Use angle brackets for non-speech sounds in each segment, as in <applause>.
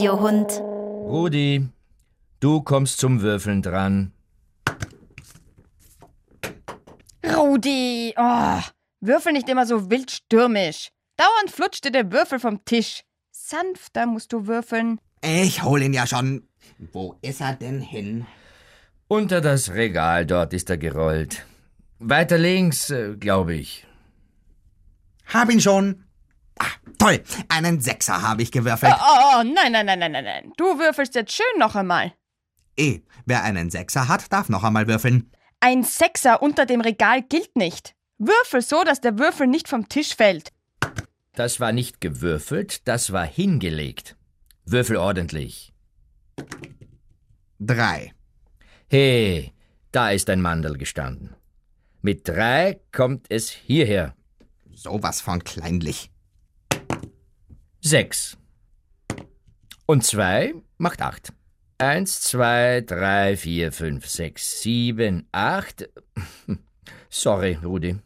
Radiohund. Rudi, du kommst zum Würfeln dran. Rudi, oh, würfel nicht immer so wild stürmisch. Dauernd flutscht dir der Würfel vom Tisch. Sanfter musst du würfeln. Ich hol ihn ja schon. Wo ist er denn hin? Unter das Regal dort ist er gerollt. Weiter links, äh, glaube ich. Hab ihn schon. Ah, toll, einen Sechser habe ich gewürfelt. Oh, oh, nein, nein, nein, nein, nein, nein. Du würfelst jetzt schön noch einmal. Eh, wer einen Sechser hat, darf noch einmal würfeln. Ein Sechser unter dem Regal gilt nicht. Würfel so, dass der Würfel nicht vom Tisch fällt. Das war nicht gewürfelt, das war hingelegt. Würfel ordentlich. Drei. He, da ist ein Mandel gestanden. Mit drei kommt es hierher. Sowas von kleinlich. Sechs. Und zwei macht acht. Eins, zwei, drei, vier, fünf, sechs, sieben, acht. <laughs> Sorry, Rudi.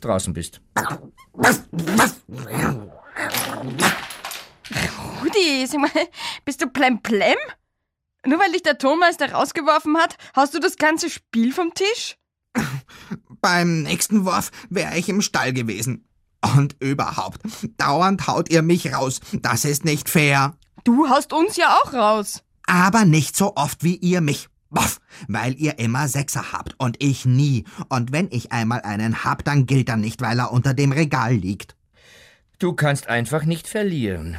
Draußen bist. Rudi, sag mal, bist du plemplem? Nur weil dich der Tonmeister rausgeworfen hat, hast du das ganze Spiel vom Tisch? Beim nächsten Wurf wäre ich im Stall gewesen. Und überhaupt, dauernd haut ihr mich raus. Das ist nicht fair. Du haust uns ja auch raus. Aber nicht so oft wie ihr mich. Boff, weil ihr immer Sechser habt und ich nie. Und wenn ich einmal einen hab, dann gilt er nicht, weil er unter dem Regal liegt. Du kannst einfach nicht verlieren.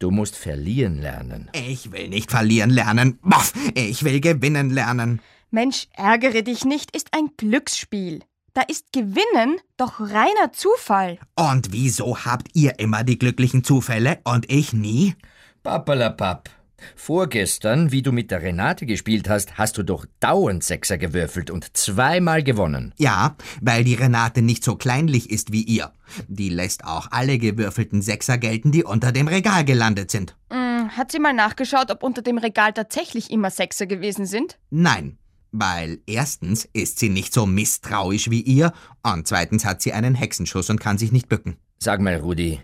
Du musst verlieren lernen. Ich will nicht verlieren lernen. Boff, ich will gewinnen lernen. Mensch, ärgere dich nicht, ist ein Glücksspiel. Da ist Gewinnen doch reiner Zufall. Und wieso habt ihr immer die glücklichen Zufälle und ich nie? Pappalapapp. Vorgestern, wie du mit der Renate gespielt hast, hast du doch dauernd Sechser gewürfelt und zweimal gewonnen. Ja, weil die Renate nicht so kleinlich ist wie ihr. Die lässt auch alle gewürfelten Sechser gelten, die unter dem Regal gelandet sind. Hm, hat sie mal nachgeschaut, ob unter dem Regal tatsächlich immer Sechser gewesen sind? Nein, weil erstens ist sie nicht so misstrauisch wie ihr und zweitens hat sie einen Hexenschuss und kann sich nicht bücken. Sag mal, Rudi,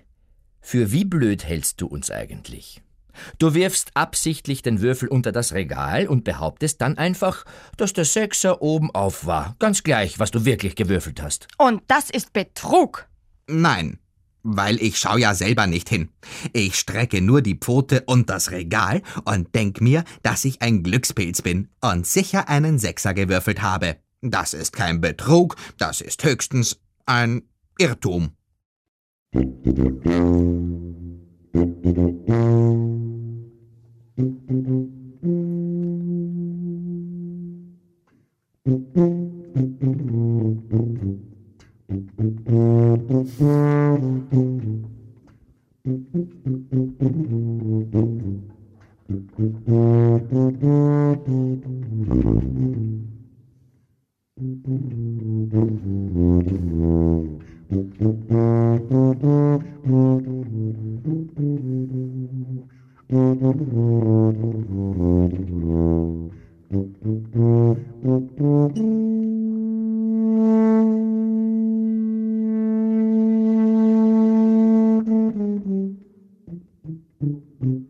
für wie blöd hältst du uns eigentlich? Du wirfst absichtlich den Würfel unter das Regal und behauptest dann einfach, dass der Sechser oben auf war. Ganz gleich, was du wirklich gewürfelt hast. Und das ist Betrug. Nein, weil ich schau ja selber nicht hin. Ich strecke nur die Pfote und das Regal und denk mir, dass ich ein Glückspilz bin und sicher einen Sechser gewürfelt habe. Das ist kein Betrug, das ist höchstens ein Irrtum. Mm-hmm.